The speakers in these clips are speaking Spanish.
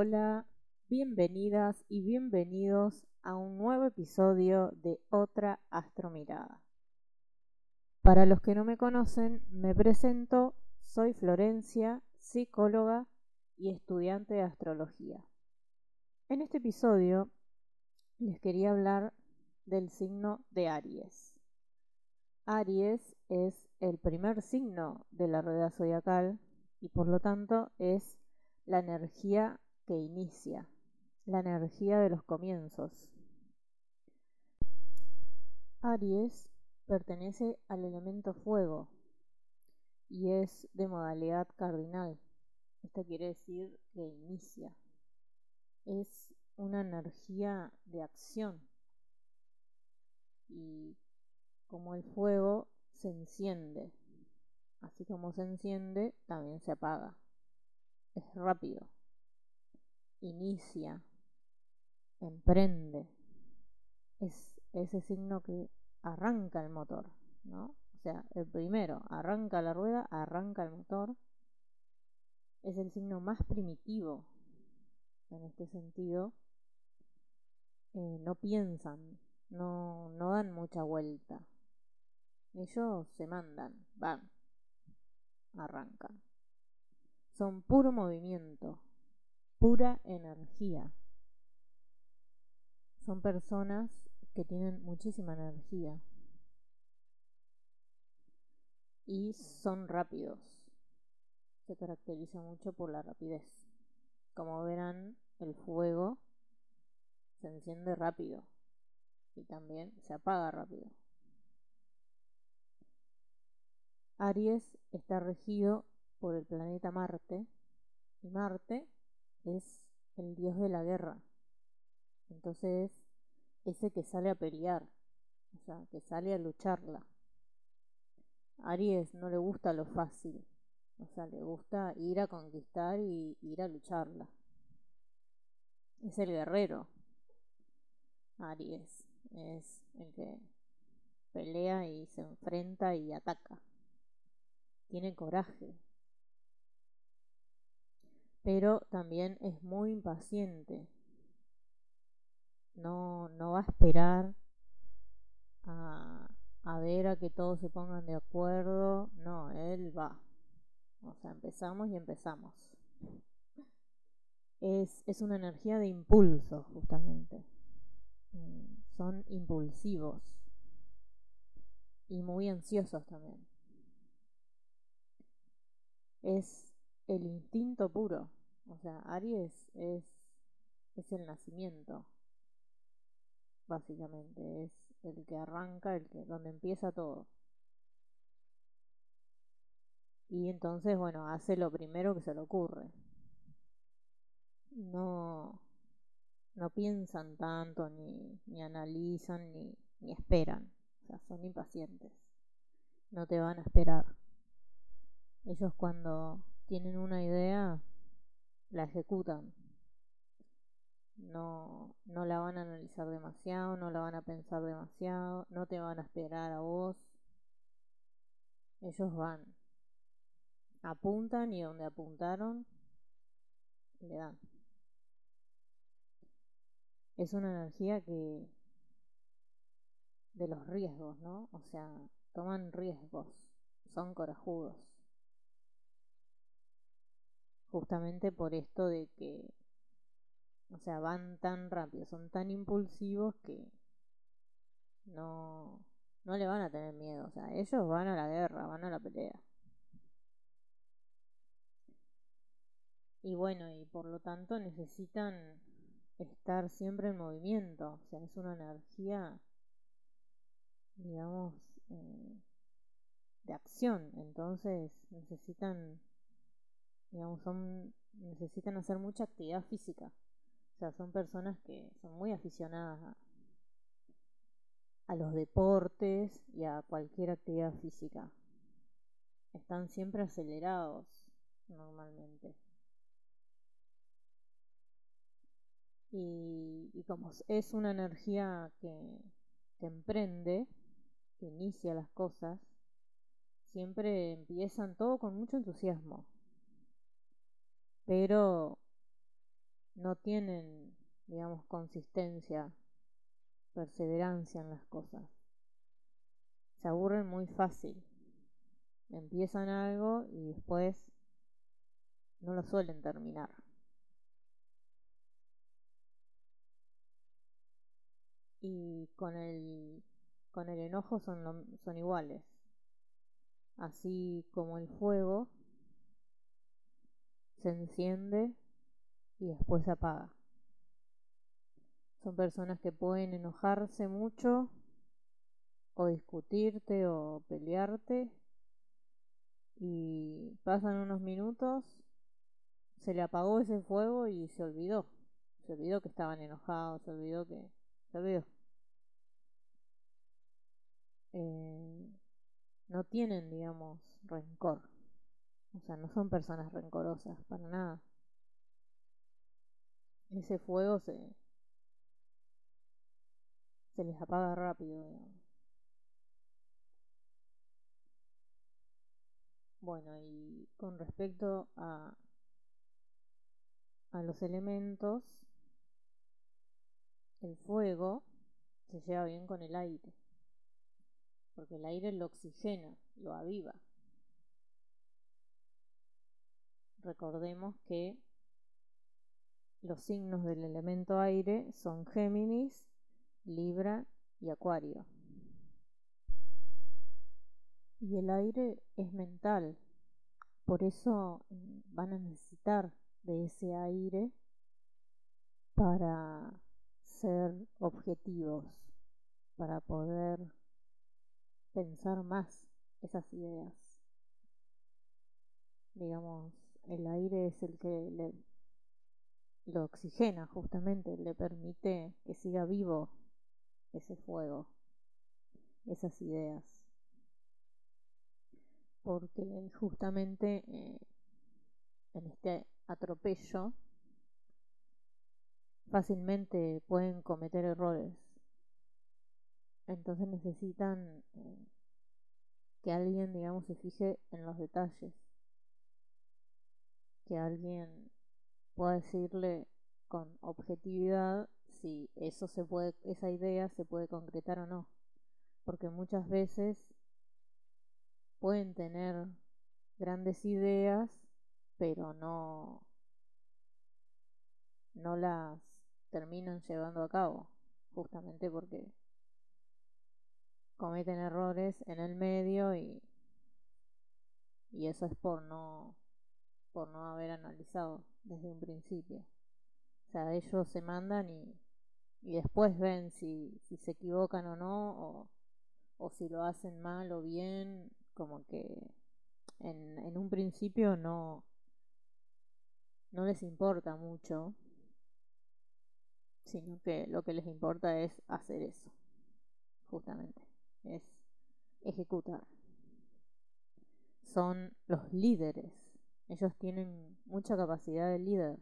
hola, bienvenidas y bienvenidos a un nuevo episodio de Otra Astromirada. Para los que no me conocen, me presento, soy Florencia, psicóloga y estudiante de astrología. En este episodio les quería hablar del signo de Aries. Aries es el primer signo de la rueda zodiacal y por lo tanto es la energía que inicia, la energía de los comienzos. Aries pertenece al elemento fuego y es de modalidad cardinal. Esto quiere decir que inicia. Es una energía de acción. Y como el fuego se enciende, así como se enciende, también se apaga. Es rápido. Inicia. Emprende. Es ese signo que arranca el motor, ¿no? O sea, el primero arranca la rueda, arranca el motor. Es el signo más primitivo en este sentido. Eh, no piensan, no, no dan mucha vuelta. Ellos se mandan, van, arrancan. Son puro movimiento, pura energía. Son personas que tienen muchísima energía y son rápidos. Se caracteriza mucho por la rapidez. Como verán, el fuego se enciende rápido y también se apaga rápido. Aries está regido por el planeta Marte y Marte es el dios de la guerra. Entonces ese que sale a pelear, o sea, que sale a lucharla. Aries no le gusta lo fácil, o sea, le gusta ir a conquistar y ir a lucharla. Es el guerrero. Aries es el que pelea y se enfrenta y ataca. Tiene coraje. Pero también es muy impaciente no, no va a esperar a, a ver a que todos se pongan de acuerdo. No, él va. O sea, empezamos y empezamos. Es, es una energía de impulso, justamente. Mm, son impulsivos y muy ansiosos también. Es el instinto puro. O sea, Aries es, el nacimiento básicamente. Es el que arranca, el que, donde empieza todo. Y entonces, bueno, hace lo primero que se le ocurre. No, no piensan tanto, ni, ni analizan, ni, ni esperan. O sea, son impacientes. No te van a esperar. Ellos cuando tienen una idea, la ejecutan no, no la van a analizar demasiado, no la van a pensar demasiado, no te van a esperar a vos. Ellos van, apuntan y donde apuntaron, le dan. Es una energía que de los riesgos, ¿no? O sea, toman riesgos, son corajudos. Justamente por esto de que o sea, van tan rápido, son tan impulsivos que no, no le van a tener miedo. O sea, ellos van a la guerra, van a la pelea. Y bueno, y por lo tanto necesitan estar siempre en movimiento. O sea, es una energía, digamos, eh, de acción. Entonces necesitan, digamos, son, necesitan hacer mucha actividad física. O sea, son personas que son muy aficionadas a, los deportes y a cualquier actividad física. Están siempre acelerados normalmente. Y, como es una energía que, que emprende, que inicia las cosas, siempre empiezan todo con mucho entusiasmo. Pero no tienen, digamos, consistencia, perseverancia en las cosas. Se aburren muy fácil. Empiezan algo y después no lo suelen terminar. Y con el, con el enojo son, son iguales. Así como el fuego se enciende y después se apaga. Son personas que pueden enojarse mucho o discutirte o pelearte y pasan unos minutos, se le apagó ese fuego y se olvidó. Se olvidó que estaban enojados, se olvidó que... Se olvidó. Eh, no tienen, digamos, rencor. O sea, no son personas rencorosas, para nada. Ese fuego se, se les apaga rápido, digamos. Bueno, y con respecto a, a los elementos, el fuego se lleva bien con el aire, porque el aire lo oxigena, lo aviva. Recordemos que los signos del elemento aire son Géminis, Libra y Acuario. Y el aire es mental, por eso mm, van a necesitar de ese aire para ser objetivos, para poder pensar más esas ideas. Digamos, el aire es el que le, lo oxigena justamente, le permite que siga vivo ese fuego, esas ideas porque justamente eh, en este atropello fácilmente pueden cometer errores. Entonces necesitan eh, que alguien, digamos, se fije en los detalles. Que alguien pueda decirle con objetividad si eso se puede, esa idea se puede concretar o no. Porque muchas veces pueden tener grandes ideas, pero no, no las terminan llevando a cabo, justamente porque cometen errores en el medio y, y eso es por no, por no haber analizado desde un principio. O sea, ellos se mandan y, después ven si, si se equivocan o no, o, o si lo hacen mal o bien, como que en, en un principio no, no les importa mucho, sino que lo que les importa es hacer eso, justamente, es ejecutar. Son los líderes, ellos tienen mucha capacidad de líder,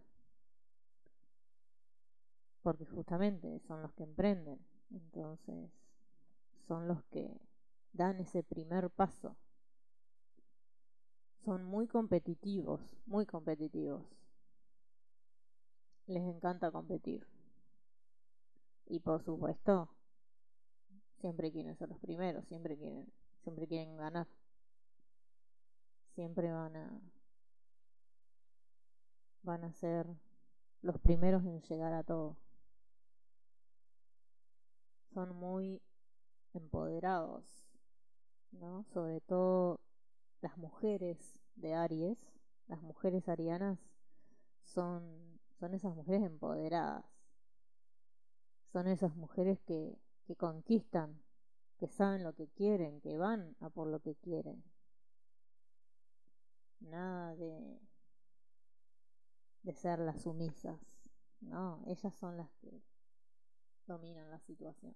porque justamente son los que emprenden, entonces son los que dan ese primer paso son muy competitivos, muy competitivos. Les encanta competir. Y por supuesto, siempre quieren ser los primeros, siempre quieren, siempre quieren ganar. Siempre van a van a ser los primeros en llegar a todo. Son muy empoderados, ¿no? Sobre todo las mujeres de Aries, las mujeres arianas, son, son esas mujeres empoderadas. Son esas mujeres que, que conquistan, que saben lo que quieren, que van a por lo que quieren. Nada de, de ser las sumisas. No, ellas son las que dominan la situación.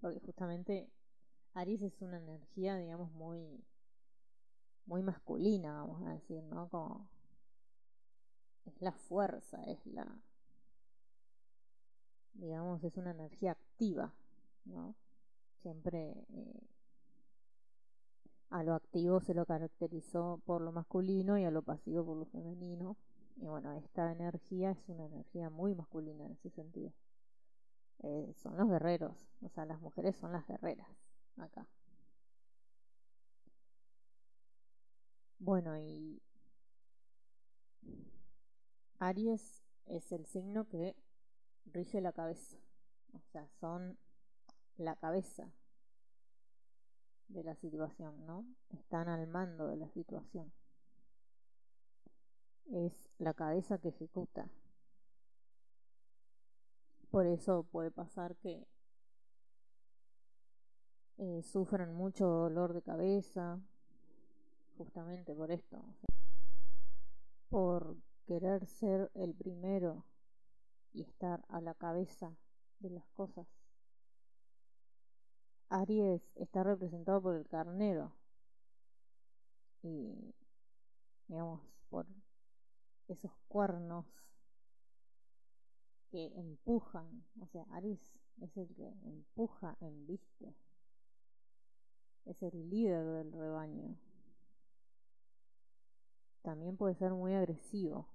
Porque justamente Aries es una energía, digamos, muy muy masculina, vamos a decir, ¿no? Como es la fuerza, es la, digamos, es una energía activa, ¿no? Siempre eh, a lo activo se lo caracterizó por lo masculino y a lo pasivo por lo femenino. Y bueno, esta energía es una energía muy masculina en ese sentido. Eh, son los guerreros, o sea, las mujeres son las guerreras acá. Bueno, y Aries es el signo que rige la cabeza, o sea, son la cabeza de la situación, ¿no? Están al mando de la situación. Es la cabeza que ejecuta. Por eso puede pasar que eh, sufran mucho dolor de cabeza, justamente por esto. por querer ser el primero y estar a la cabeza de las cosas. Aries está representado por el carnero y digamos por esos cuernos que empujan, o sea, Aries es el que empuja, embiste, es el líder del rebaño. También puede ser muy agresivo,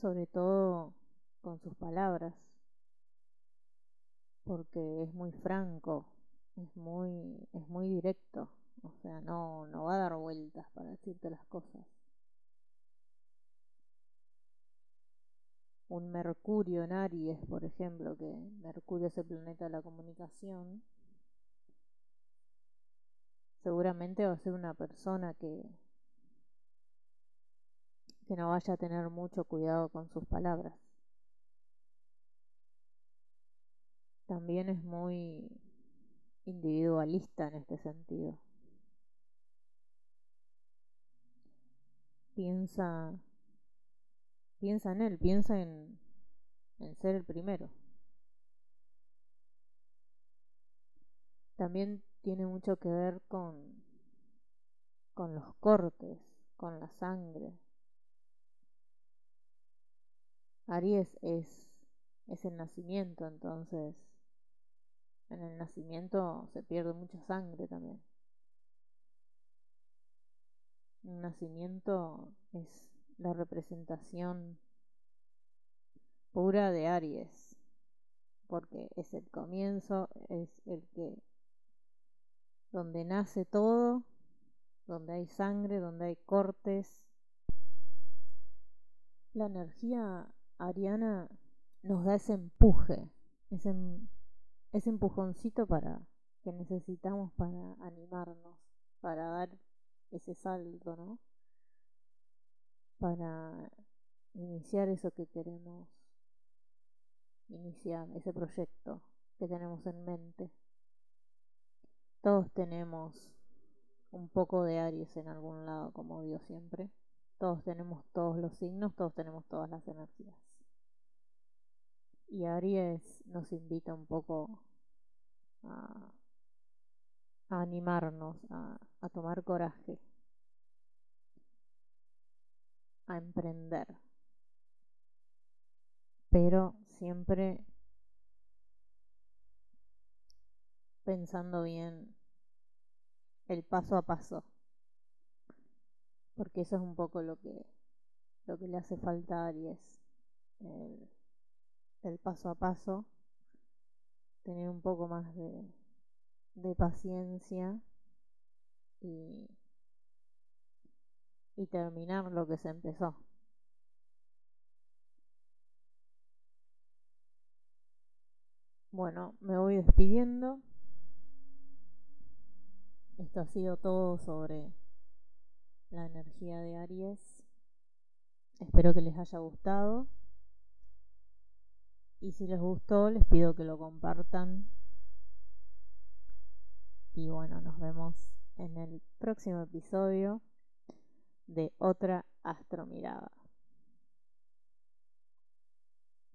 sobre todo con sus palabras porque es muy franco, es muy, es muy directo, o sea, no, no va a dar vueltas para decirte las cosas. Un Mercurio en Aries, por ejemplo, que Mercurio es el planeta de la comunicación, seguramente va a ser una persona que, que no vaya a tener mucho cuidado con sus palabras. también es muy individualista en este sentido. Piensa, piensa en él, piensa en, ser el primero. También tiene mucho que ver con, con los cortes, con la sangre. Aries es, es el nacimiento, entonces en el nacimiento se pierde mucha sangre también. Un nacimiento es la representación pura de Aries, porque es el comienzo, es el que donde nace todo, donde hay sangre, donde hay cortes. La energía ariana nos da ese empuje, ese ese empujoncito para que necesitamos para animarnos, para dar ese salto, ¿no? Para iniciar eso que queremos iniciar, ese proyecto que tenemos en mente. Todos tenemos un poco de Aries en algún lado, como digo siempre. Todos tenemos todos los signos, todos tenemos todas las energías. Y Aries nos invita un poco a, animarnos, a, a tomar coraje, a emprender. Pero siempre pensando bien el paso a paso porque eso es un poco lo que lo que le hace falta a Aries el, el paso a paso, tener un poco más de, de paciencia y, y terminar lo que se empezó. Bueno, me voy despidiendo. Esto ha sido todo sobre la energía de Aries. Espero que les haya gustado. Y si les gustó, les pido que lo compartan. Y bueno, nos vemos en el próximo episodio de otra astromirada.